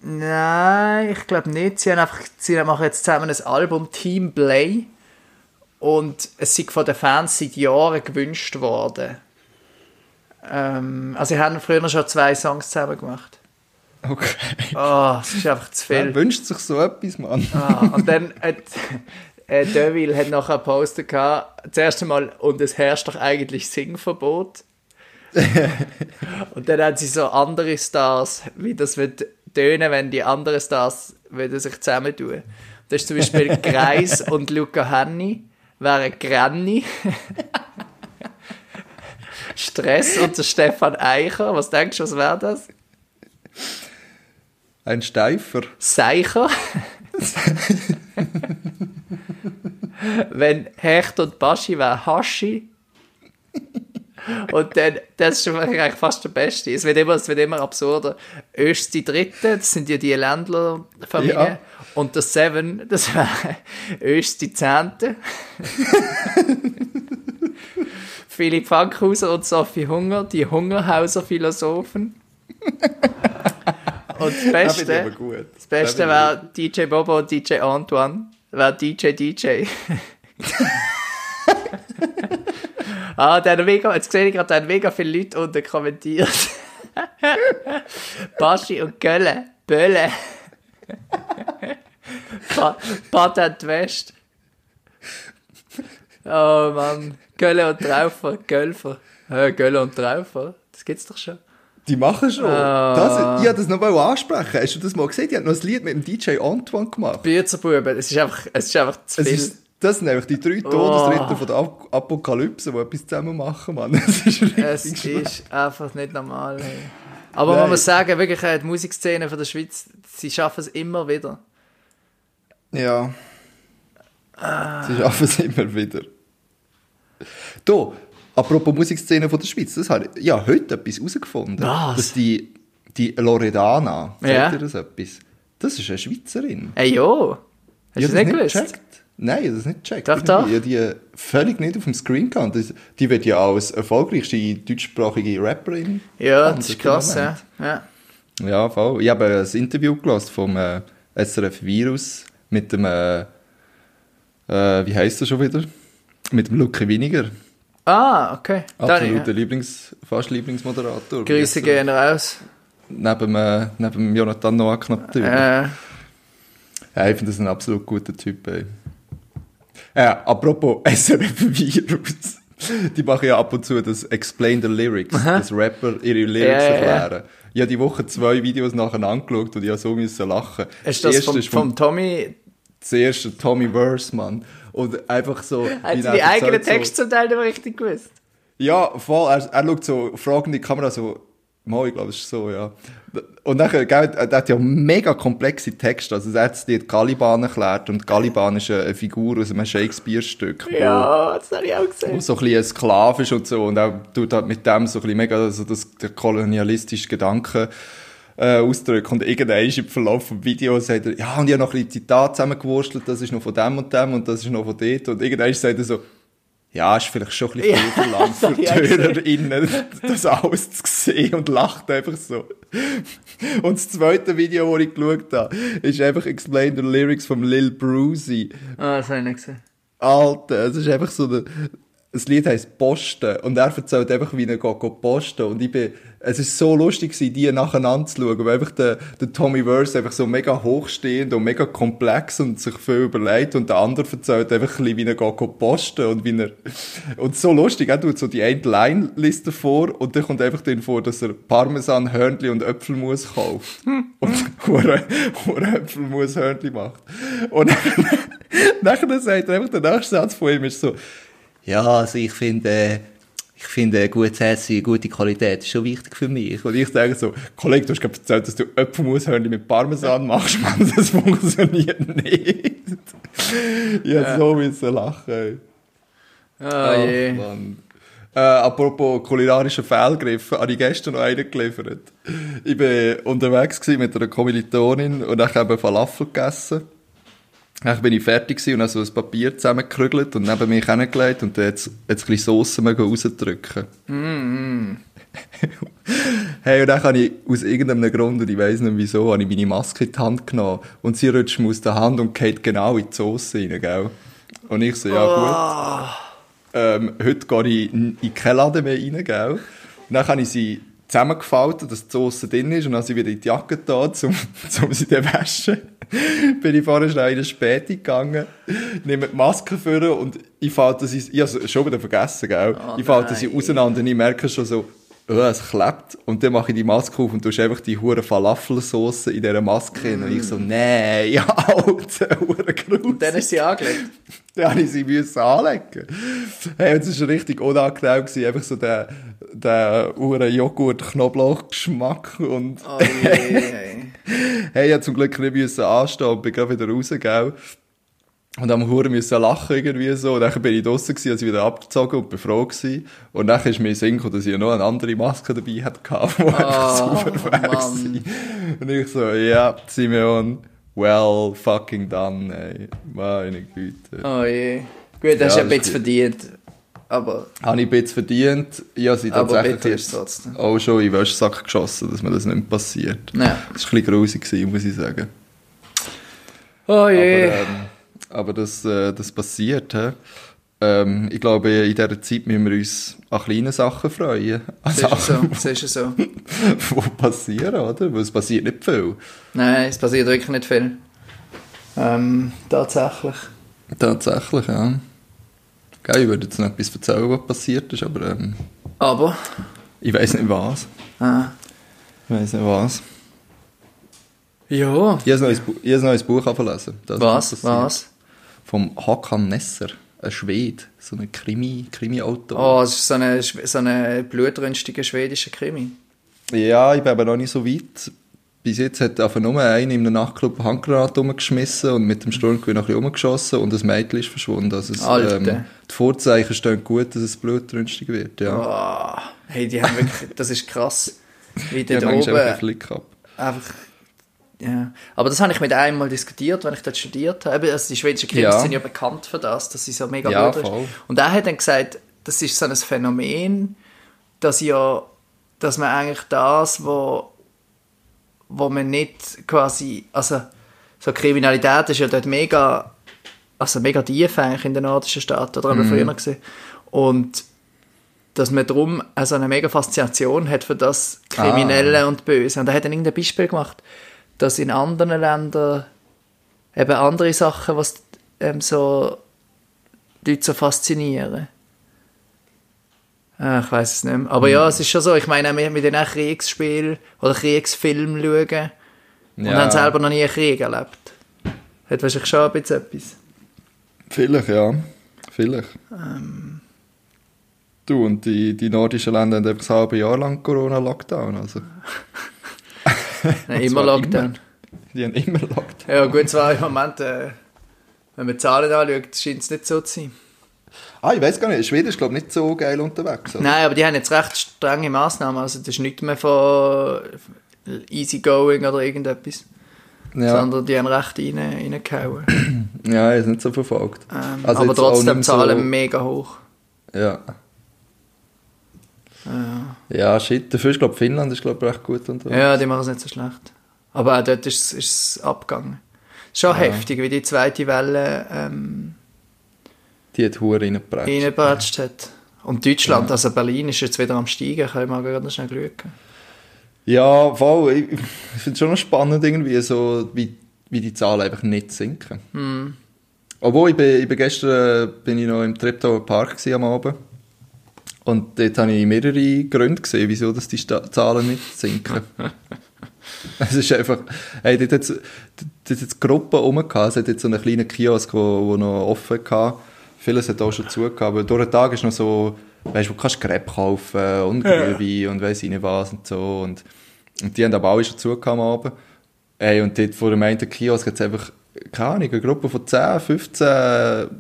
Nein, ich glaube nicht. Sie, haben einfach, sie machen jetzt zusammen ein Album Team Play und es ist von den Fans seit Jahren gewünscht worden. Ähm, also sie haben früher schon zwei Songs zusammen gemacht. Okay. Oh, es ist einfach zu viel. Wer wünscht sich so etwas, Mann? Ah, und dann hat äh, Deville hat Poster gehabt, das erste Mal, und es herrscht doch eigentlich Singverbot. und dann haben sie so andere Stars, wie das wird tönen, wenn die anderen Stars würden sich zusammentun. Das ist zum Beispiel Greis und Luca Henny wären Granny. Stress und der Stefan Eicher. Was denkst du, was wäre das? Ein Steifer. Seicher. Wenn Hecht und Baschi wäre Haschi. Und dann, das ist schon eigentlich fast der Beste. Es wird immer, es wird immer absurder. Öst die Dritte, das sind ja die Ländlerfamilien. Ja. Und der Seven, das wäre Öst die Zehnte. Philipp Fankhauser und Sophie Hunger, die Hungerhauser Philosophen. Und das Beste, das Beste wäre DJ Bobo und DJ Antoine. Wäre DJ DJ. ah, der hat mega, jetzt sehe ich gerade, der hat mega viele Leute unten kommentiert. Baschi und Gölle. Bölle. Pa Patent West. Oh Mann. Gölle und Traufer. Gölfer. Äh, Gölle und Traufer. Das gibt's doch schon. Die machen schon. Ah. Das, ich wollte das noch mal ansprechen. Hast du das mal gesehen? Die haben noch ein Lied mit dem DJ Antoine gemacht. Bürzerbuben. Es ist einfach, es ist einfach zu Es viel. ist, Das sind einfach die drei Todesritter von der Ap Apokalypse, die etwas zusammen machen, Mann. Das ist Es ist einfach nicht normal. Hey. Aber Nein. man muss sagen, wirklich, äh, die Musikszene von der Schweiz, sie schaffen es immer wieder. Ja. Sie schaffen es immer wieder. Da, apropos Musikszene von der Schweiz, das habe ich ja, heute etwas herausgefunden. Was? Dass die, die Loredana, sagt Ja. ihr das etwas? Das ist eine Schweizerin. Ey, jo. Hast Ja, du das nicht gewusst? gecheckt? Nein, ich habe das nicht gecheckt. Doch, doch. Ich habe die völlig nicht auf dem Screen gehabt. Die wird ja als erfolgreichste deutschsprachige Rapperin Ja, das ist krass, ja. Ja. Ja, voll. Ich habe ein Interview gelesen vom äh, SRF Virus mit dem, äh, äh, wie heißt er schon wieder? Mit dem Luke Winiger. Ah, okay. Absoluter ja. Lieblings, fast Lieblingsmoderator. Grüße gehen raus. Neben, äh, neben Jonathan Noack natürlich. Äh, Ja, ich finde das ein absolut guter Typ. Ey. Ja, apropos SRF Virus. Die machen ja ab und zu das Explain the Lyrics, dass Rapper ihre Lyrics ja. erklären. Ich habe die Woche zwei Videos nacheinander angeschaut und ich habe so müssen lachen. ist das erste vom, ist vom, vom Tommy? das erste Tommy Verse, Mann. Und einfach so... Hat die eigenen erzählt, so- Texte zum Teil nicht richtig gewusst? ja, voll. Er, er schaut so, fragt in die Kamera so, Mal, ich glaube, es ist so, ja. Und dann, gell, er hat ja mega komplexe Texte. Also, er hat dir die Caliban erklärt und Caliban ist eine Figur aus einem Shakespeare-Stück. Ja, das habe ich auch wo gesehen. so ein bisschen ist und so. Und er tut halt mit dem so ein bisschen mega also das, der kolonialistische Gedanke äh, ausdrücken. Und irgendwann im Verlauf des Videos sagt er, ja, und ich habe noch ein bisschen Zitat zusammengewurstelt, das ist noch von dem und dem und das ist noch von dort. Und irgendwann sagt er so, ja, ist vielleicht schon ein bisschen viel verlangt für die HörerInnen, das alles zu sehen und lacht einfach so. Und das zweite Video, das ich geschaut habe, ist einfach Explain the Lyrics von Lil Brucey. Ah, das habe ich nicht gesehen. Alter, es ist einfach so, der, das Lied heisst Posten. Und er erzählt einfach, wie er geht, posten. Und ich bin, es ist so lustig gewesen, die nacheinander zu schauen, weil einfach der, der Tommy Verse einfach so mega hochstehend und mega komplex und sich viel überlegt. Und der andere erzählt einfach ein bisschen, wie er geht, posten und wie er, und so lustig, er tut so die eine Line-Liste vor und dann kommt einfach drin vor, dass er Parmesan, Hörnli und Äpfelmus kauft und Äpfelmus Hörnli macht. Und Nachher sagt er einfach, der nächste Satz von ihm ist so, ja, also ich finde, äh, ich finde, gutes Essen, gute Qualität ist schon wichtig für mich. Und ich sage so, Kollege, du hast gerade erzählt, dass du Äpfelmushörnchen mit Parmesan machst, Mann, das funktioniert nicht. Ich hab so müssen lachen, ey. Ah, je. Mann. Äh, apropos kulinarische Fehlgriffe, habe ich gestern noch einen geliefert. Ich war unterwegs mit einer Kommilitonin und ich habe Falafel gegessen. Dann bin ich fertig gewesen und habe so ein Papier zusammengekrügelt und neben mich hingelegt und dann jetzt, jetzt ein bisschen mögen rausdrücken. hey, und dann habe ich aus irgendeinem Grund, und ich weiss nicht wieso, habe ich meine Maske in die Hand genommen und sie rutscht mir aus der Hand und geht genau in die Sauce rein, gell? Und ich so, ja gut ähm, heute gehe ich in in keinen Laden mehr rein, gell? Und dann habe ich sie zusammengefaltet, dass die Sauce drin ist, und habe sie wieder in die Jacke da, um, um sie zu waschen. Bin ich vorher schnell in eine Späti gegangen, nehme die Maske vor und ich falte sie, ich habe es schon wieder vergessen, gell? ich falte sie auseinander und ich merke schon so, oh, es klebt. Und dann mache ich die Maske auf und tust einfach die hure Falafelsauce in dieser Maske hin. Und ich so, nein, ja, alter, hure Und dann ist sie angelegt. dann habe ich sie müssen anlegen. Hey, und es war richtig unangenehm, gewesen, einfach so der, der ure Joghurt-Knoblauch-Geschmack und, Oh je. hey. hey, habe zum Glück nicht müssen anstehen und bin gerade wieder raus, gell. Und am Huren müssen lachen irgendwie so. Und dann bin ich draussen gewesen, als ich wieder abgezogen und bin froh gewesen. Und dann ist mir Sinn gekommen, dass ich noch eine andere Maske dabei hatte, die einfach Oh, super wäre Mann. gewesen. Und ich so, ja, Simeon, well fucking done, ey. Meine Güte. Oh je. Gut, das Ja, ist ein bisschen verdient. Aber, Habe ich ein bisschen verdient. Habe sie tatsächlich auch schon in den Wäschsack geschossen, dass mir das nicht mehr passiert. Ja. Das war ein bisschen grusig, muss ich sagen. Oh je. Aber, ähm, aber das, äh, das passiert. He? Ähm, ich glaube, in dieser Zeit müssen wir uns an kleinen Sachen freuen. An das ist so. Sachen, ist so. die passieren, oder? Weil es passiert nicht viel. Nein, es passiert wirklich nicht viel. Ähm, tatsächlich. Tatsächlich, ja. Geil, ich würde jetzt noch etwas erzählen, was passiert ist, aber ähm, Aber, ich weiß nicht was. äh, Ich weiß nicht was. ja. Ich habe ein neues, Buch. Das Was? Was? vom Hakan Nesser, ein Schwede, so ein Krimi, Krimi-Autor. Oh, es ist so ein so eine blutrünstiger schwedischer Krimi. Ja, ich bin aber noch nicht so weit. Bis jetzt hat einfach nur einer in einem Nachtclub eine Handgranate umgeschmissen und mit dem Sturmgewehr noch ein bisschen umgeschossen und das Mädchen ist verschwunden. Also es, ähm, die Vorzeichen stehen gut, dass es blutrünstig wird, ja. Oh, hey, die haben wirklich, das ist krass. Wie Die einfach einen oben ab. einfach, ja. Aber das habe ich mit einem mal diskutiert, wenn ich dort studiert habe. Also die schwedischen Krimis Ja. sind ja bekannt für das, dass sie so mega Ja, gut ist. Und er hat dann gesagt, das ist so ein Phänomen, dass ja, dass man eigentlich das, wo, wo man nicht quasi, also so Kriminalität ist ja dort mega, also mega tief eigentlich in den nordischen Staaten, oder haben wir früher gesehen. Und dass man darum also eine mega Faszination hat für das Kriminelle und Böse. Und er hat dann irgendein Beispiel gemacht, dass in anderen Ländern eben andere Sachen, was ähm, so die Leute so faszinieren. Ah, ich weiß es nicht mehr. Aber ja, es ist schon so. Ich meine, wir mit den Kriegsspielen oder Kriegsfilmen schauen und Ja. haben selber noch nie einen Krieg erlebt. Hat wahrscheinlich schon ein bisschen etwas. Vielleicht, ja. Vielleicht. Ähm. Du, und die, die nordischen Länder haben einfach ein halbes Jahr lang Corona-Lockdown. Also, Nein, immer Lockdown. die haben immer Lockdown. Ja, gut, zwar im Moment, äh, wenn man die Zahlen anschaut, scheint es nicht so zu sein. Ah, ich weiß gar nicht. Schweden ist, glaube ich, nicht so geil unterwegs. Oder? Nein, aber die haben jetzt recht strenge Massnahmen. Also, das ist nicht mehr von easygoing oder irgendetwas. Ja, Sondern die haben recht rein, reingehauen. ja es nicht so verfolgt. Ähm, Also aber trotzdem Zahlen so- mega hoch. Ja. Ja, shit. Dafür ist, glaube Finnland ist, glaube ich, recht gut unterwegs. Ja, die machen es nicht so schlecht. Aber auch dort ist, es- ist es abgegangen. Ist schon heftig, wie die zweite Welle ähm, Die hat Huren reingebracht. reingebratscht hat. Und Deutschland, also Berlin, ist jetzt wieder am Steigen. Können wir gerade noch schnell schauen. Ja, voll. Ich, ich finde es schon noch spannend, irgendwie, so, wie, wie die Zahlen einfach nicht sinken. Hm. Obwohl, ich bin, ich bin gestern bin ich noch im Treptower Park gewesen am Abend. Und dort habe ich mehrere Gründe gesehen, wieso dass die Sta Zahlen nicht sinken. es ist einfach, hey, dort hat es Gruppen rumgehabt, es hat jetzt so einen kleinen Kiosk, wo, wo noch offen war. Vieles hat auch schon zugehört, aber durch den Tag ist noch so, weißt du, kannst Crepe kaufen und Glühwein und weiss ich nicht was und so. Und, und die haben aber alle schon zugehört am Abend. Ey, und dort vor dem einen Kiosk hat es einfach, keine Ahnung, eine Gruppe von 10, 15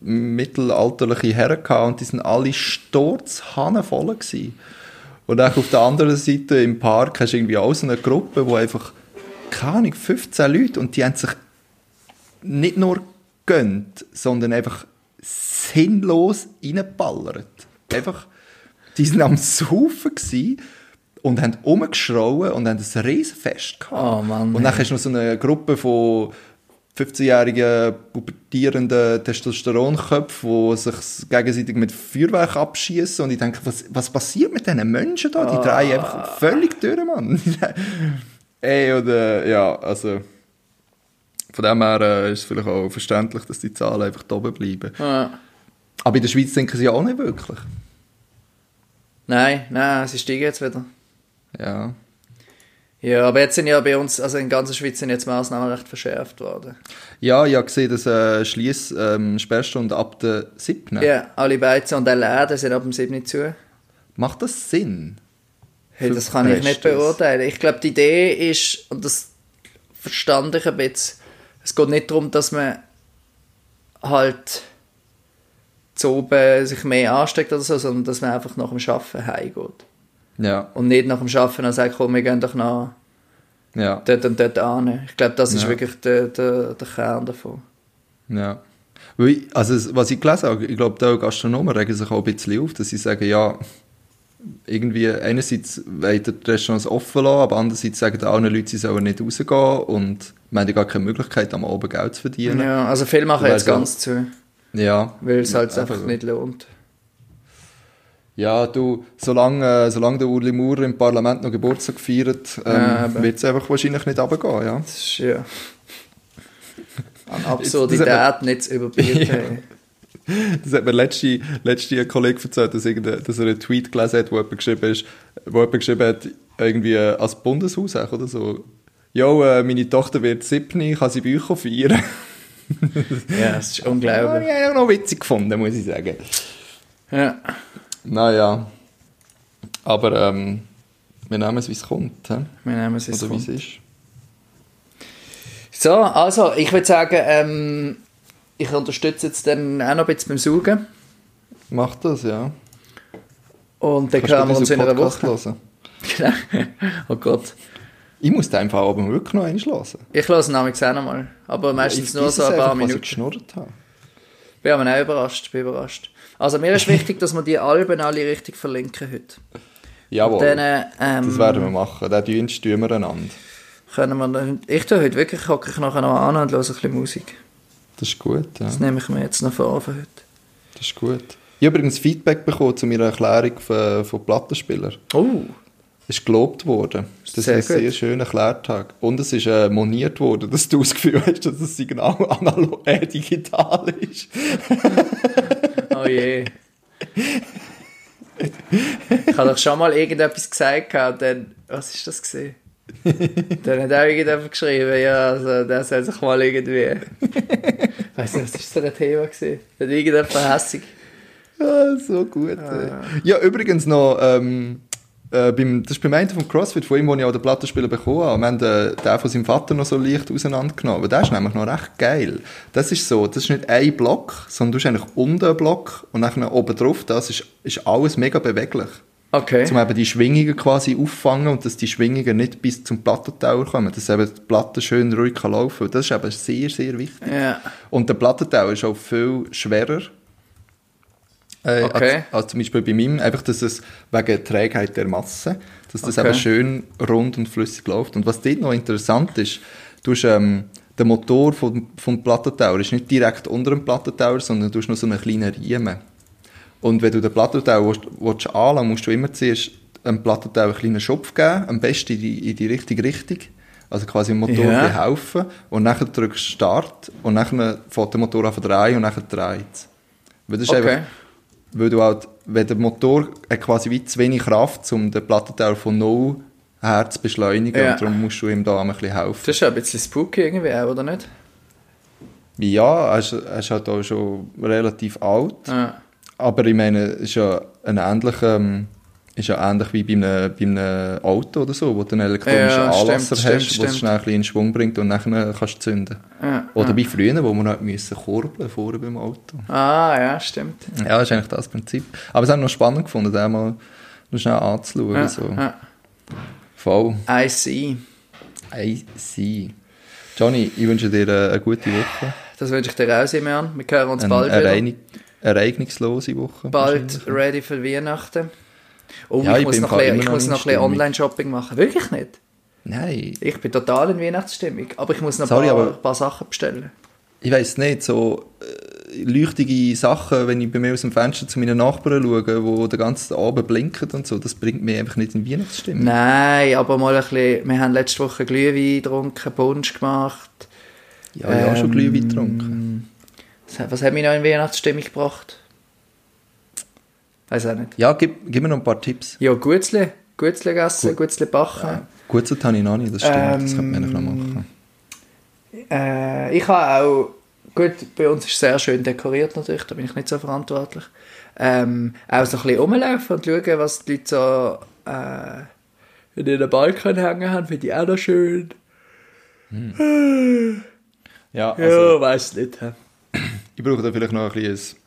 mittelalterliche Herren gehabt und die sind alle sturzhannenvoll gewesen. Und auch auf der anderen Seite im Park hast du irgendwie auch so eine Gruppe, wo einfach, keine Ahnung, 15 Leute und die haben sich nicht nur gönnt, sondern einfach sinnlos reingeballert. Einfach, die sind am Saufen gewesen und haben rumgeschrauen und haben ein Riesenfest gehabt. Oh Mann, und dann hast du noch so eine Gruppe von 15-jährigen pubertierenden Testosteronköpfen, die sich gegenseitig mit Feuerwerk abschießen und ich denke, was, was passiert mit diesen Menschen da? Die drehen einfach völlig durch, Mann. Ey, oder, ja, also, von dem her äh, ist es vielleicht auch verständlich, dass die Zahlen einfach da oben bleiben. Ja. Aber in der Schweiz denken sie auch nicht wirklich. Nein, nein, sie steigen jetzt wieder. Ja. Ja, aber jetzt sind ja bei uns, also in der ganzen Schweiz sind jetzt Massnahmen recht verschärft worden. Ja, ich habe gesehen, dass äh, Schliess ähm, Sperrstunde ab der 7. Ja, alle Beizen und alle Läden sind ab dem 7. zu. Macht das Sinn? Hey, das kann ich nicht beurteilen. Ich glaube, die Idee ist, und das verstand ich ein bisschen, es geht nicht darum, dass man halt zu oben sich mehr ansteckt oder so, sondern dass man einfach nach dem Arbeiten heimgeht. Ja, Und nicht nach dem Arbeiten dann sagt, komm, wir gehen doch noch ja, dort und dort an. Ich glaube, das ist Ja. wirklich der, der, der Kern davon. ja. Weil Also, was ich gelesen habe, ich glaube, da Gastronomen regen sich auch ein bisschen auf, dass sie sagen, ja, irgendwie, einerseits wollen die Restaurants offen lassen, aber andererseits sagen die anderen Leute, sie sollen nicht rausgehen und wir haben ja gar keine Möglichkeit, am Abend Geld zu verdienen. Ja, also viele machen jetzt so- ganz zu, Ja. weil es halt Ja, einfach also- nicht lohnt. Ja, du, solange, äh, solange der Uli Maurer im Parlament noch Geburtstag feiert, Ja, ähm, eben. wird es einfach wahrscheinlich nicht runtergehen, ja. Das ist ja an Absurdität nicht zu überbieten. Ja. Das hat mir letzte, letzte ein Kollege erzählt, dass, dass er einen Tweet gelesen hat, wo jemand geschrieben, ist, wo jemand geschrieben hat, irgendwie äh, als Bundeshaus oder so. Jo, äh, meine Tochter wird 7, kann sie euch feiern? ja, es ist Ja, unglaublich. ich habe noch witzig gefunden, muss ich sagen. Ja. Naja. Aber ähm, wir nehmen es, wie es kommt. He? Wir nehmen es Oder wie es ist. So, also, ich würde sagen, ähm, ich unterstütze jetzt dann auch noch ein bisschen beim Saugen. Mach das, ja. Und dann Kannst hören wir uns in einer Woche. hören? Genau. oh Gott. Ich muss den einfach aber wirklich noch einschlafen. Ich es nämlich auch noch mal. Aber meistens nur so ein paar Minuten. geschnurrt habe. Bin aber auch überrascht, bin überrascht. Also mir ist wichtig, dass wir die Alben alle richtig verlinken heute. Jawohl. Dann, äh, ähm, das werden wir machen. Den Dienst tun wir einander. können wir ich tue heute wirklich, hocke ich nachher noch an und höre ein bisschen Musik. Das ist gut, ja. Das nehme ich mir jetzt noch vor für heute. Das ist gut. Ich habe übrigens Feedback bekommen zu meiner Erklärung von, von Plattenspielern. Oh, ist gelobt worden. Das Sehr ist ein gut. sehr schöner Erklärtag. Und es ist äh, moniert worden, dass du das Gefühl hast, dass das Signal analog, äh, digital ist. oh je. ich habe doch schon mal irgendetwas gesagt dann, was ist das gesehen? Dann hat auch irgendjemand geschrieben, ja, also, der soll sich mal irgendwie, ich weiß nicht, was ist so ein Thema gesehen? Hat irgendjemand hässig. Ja, so gut. ey. Ja, übrigens noch, ähm, äh, beim, das ist beim einen vom CrossFit, von ihm, wo ich auch den Plattenspieler bekommen habe. Wir haben den, den von seinem Vater noch so leicht auseinandergenommen. Aber der ist nämlich noch recht geil. Das ist so, das ist nicht ein Block, sondern du hast eigentlich unten einen Block und dann oben drauf, das ist, ist alles mega beweglich. Okay. um eben die Schwingungen quasi auffangen und dass die Schwingungen nicht bis zum Plattentauer kommen, dass eben die Platte schön ruhig kann laufen kann. Das ist eben sehr, sehr wichtig. Ja. Und der Plattentauer ist auch viel schwerer. Äh, Okay. als, als zum Beispiel bei meinem, einfach, dass es wegen der Trägheit der Masse, dass das Okay. eben schön rund und flüssig läuft. Und was dort noch interessant ist, du hast, ähm, der Motor vom, vom Plattentauer ist nicht direkt unter dem Plattentauer, sondern du hast noch so einen kleinen Riemen. Und wenn du den Plattentauer willst, willst musst du immer zuerst einem Plattentauer einen kleinen Schopf geben, am besten in die, in die richtige Richtung. Also quasi dem Motor Ja. helfen. Und dann drückst du Start und dann fährt der Motor an drehen und dann dreht es. Weil das ist Okay. einfach, weil du halt, wenn der Motor hat quasi wie zu wenig Kraft, um den Plattentauer von null her zu beschleunigen. Ja. Und darum musst du ihm da ein bisschen helfen. Das ist ja ein bisschen spooky irgendwie, auch, oder nicht? Ja, er ist, er ist halt auch schon relativ alt. Ja. Aber ich meine, es ist ja ein ähnlicher, ähm, ist ja ähnlich wie bei einem, bei einem Auto oder so, wo du einen elektronischen Ja, Anlasser stimmt, hast, der es schnell ein bisschen in Schwung bringt und dann kannst du zünden. Ja. Oder wie früher, wo wir noch müssen kurbeln vorne beim Auto. Ah, ja, stimmt. Ja, das ist eigentlich das Prinzip. Aber es hat noch spannend gefunden, den mal noch schnell anzuschauen. Ja, so. ja. Voll. I see. I see. Johnny, ich wünsche dir äh, eine gute Woche. Das wünsche ich dir auch, Simeon. Wir hören uns Eine bald wieder. Ereigni- ereignislose Woche. Bald ready für Weihnachten. Oh, Ja, ich, ich muss noch bisschen, ich noch muss noch ein bisschen. Online-Shopping machen. Wirklich nicht? Nein. Ich bin total in Weihnachtsstimmung. Aber ich muss noch Sorry, ein paar, ein paar Sachen bestellen. Ich weiß nicht, so äh, leuchtige Sachen, wenn ich bei mir aus dem Fenster zu meinen Nachbarn schaue, wo den ganzen Abend blinken und so, das bringt mich einfach nicht in Weihnachtsstimmung. Nein, aber mal ein bisschen... Wir haben letzte Woche Glühwein getrunken, Punsch gemacht. Ja, ich habe auch schon Ähm, Glühwein getrunken. Was, hat- mich noch in Weihnachtsstimmung gebracht? Weiß auch nicht. Ja, gib, gib mir noch ein paar Tipps. Ja, Gutzli. Gutzli gegessen, Gut. Gutzli backen. Gut, so habe ich noch nicht, das stimmt, das könnte man Ähm, noch machen. Äh, ich habe auch, gut, bei uns ist es sehr schön dekoriert natürlich, da bin ich nicht so verantwortlich. Ähm, auch so ein bisschen rumlaufen und schauen, was die Leute so äh, in den Balkon hängen haben, finde ich auch noch schön. Ja, also, ja, weiß nicht. Ich brauche da vielleicht noch ein bisschen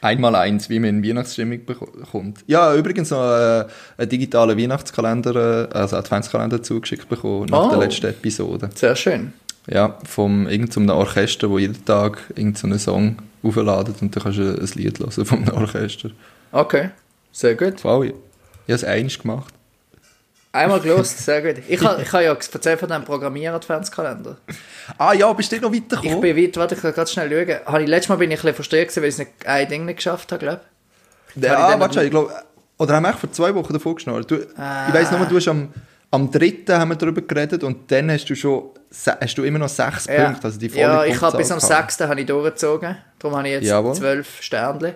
Einmal-Eins, wie man in Weihnachtsstimmung beko- kommt. Ja, übrigens noch äh, einen digitalen Weihnachtskalender, äh, also Adventskalender zugeschickt bekommen, nach Oh. der letzten Episode. Sehr schön. Ja, vom irgendeinem Orchester, wo jeden Tag irgendeinen Song aufladet und dann kannst du ein Lied hören vom Orchester. Okay, sehr gut. Voll. Ich habe es eins gemacht. Einmal gelost, sehr gut. Ich habe ich ha ja erzählt von diesem Programmier-Adventskalender. Ah ja, bist du noch Ich weitergekommen? bin weit, warte, ich kann ganz schnell schauen. Habe ich, letztes Mal bin ich ein bisschen gewesen, weil ich nicht, ein Ding nicht geschafft habe, glaube ich. habe ich ja, warte ich glaube, oder haben wir vor zwei Wochen davon geschnallt? Du, Ah. Ich weiss nur, du hast am, am dritten haben wir darüber geredet und dann hast du schon, hast du immer noch sechs Ja, Punkte, also die volle ja ich habe bis am gehabt. 6. habe ich durchgezogen. Darum habe ich jetzt Jawohl. 12 Sternchen.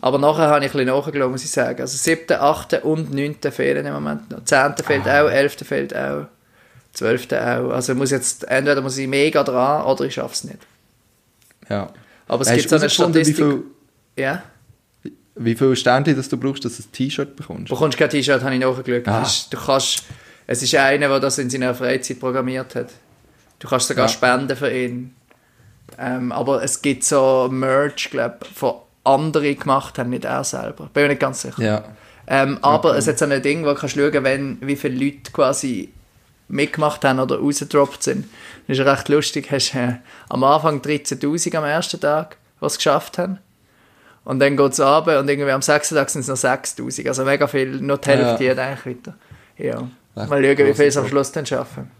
Aber nachher habe ich ein bisschen nachgelassen, muss ich sagen. Also 7., 8. und 9. fehlen im Moment noch. 10. fehlt Ah. auch, 11. fehlt auch, 12. auch. Also muss jetzt, entweder muss ich mega dran oder ich schaffe es nicht. Ja. Aber es Hast gibt so eine Statistik. Wie viel, Ja. wie viel Sternchen dass du brauchst, dass du ein T-Shirt bekommst? Du bekommst kein T-Shirt, habe ich nachgeschaut. Ah. Du kannst, es ist einer, der das in seiner Freizeit programmiert hat. Du kannst sogar Ja. spenden für ihn. Ähm, aber es gibt so Merch, glaube ich, von anderen gemacht haben, nicht er selber. Bin mir nicht ganz sicher. Ja. Ähm, aber es hat so ein Ding, wo du kannst schauen, wenn, wie viele Leute quasi mitgemacht haben oder rausgedroppt sind. Das ist recht lustig. Hast äh, am Anfang 13'000 am ersten Tag, es geschafft haben. Und dann geht es runter und irgendwie am sechsten Tag sind es noch 6'000. Also mega viel, noch die Hälfte Ja. eigentlich weiter. Ja. Echt Mal schauen, wie viel es am. Schluss dann schaffen.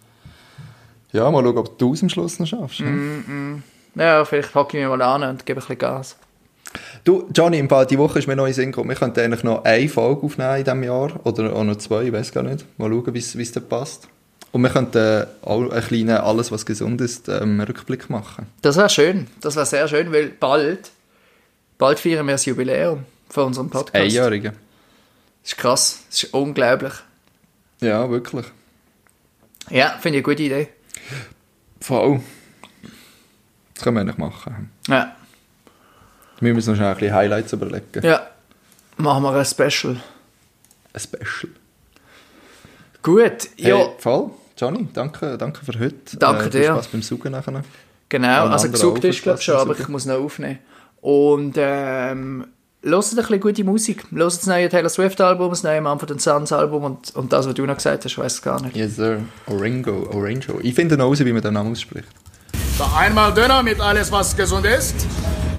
Ja, mal schauen, ob du es am Schluss noch schaffst. ne? Mhm. Ja, vielleicht hocke ich mich mal an und gebe ein bisschen Gas. Du, Johnny, im Fall, die Woche ist mir noch in Sinn gekommen. Wir könnten eigentlich noch eine Folge aufnehmen in diesem Jahr. Oder auch noch zwei, ich weiß gar nicht. Mal schauen, wie es dann passt. Und wir könnten äh, auch einen kleinen Alles, was gesund ist, ähm, Rückblick machen. Das wäre schön. Das wäre sehr schön, weil bald, bald feiern wir das Jubiläum von unserem Podcast. Einjährige. Das ist krass. Das ist unglaublich. Ja, wirklich. Ja, finde ich eine gute Idee. Voll. Das können wir eigentlich machen. Ja. Wir müssen uns noch schnell ein bisschen Highlights überlegen. Ja. Machen wir ein Special. Ein Special. Gut, ja, Hey, voll. Johnny, danke, danke für heute. Danke äh, dir. Spaß beim Suchen nachher. genau. Alle Also gesucht ist, glaube ich, schon, aber ich muss noch aufnehmen. Und ähm, hört ein bisschen gute Musik. Hört das neue Taylor Swift Album, das neue Mumford Sons Album und, und das, was du noch gesagt hast, weiß ich gar nicht. Yes, sir. Orango, Orango. Ich finde noch raus, wie man den Namen ausspricht. Noch einmal Döner mit alles, was gesund ist.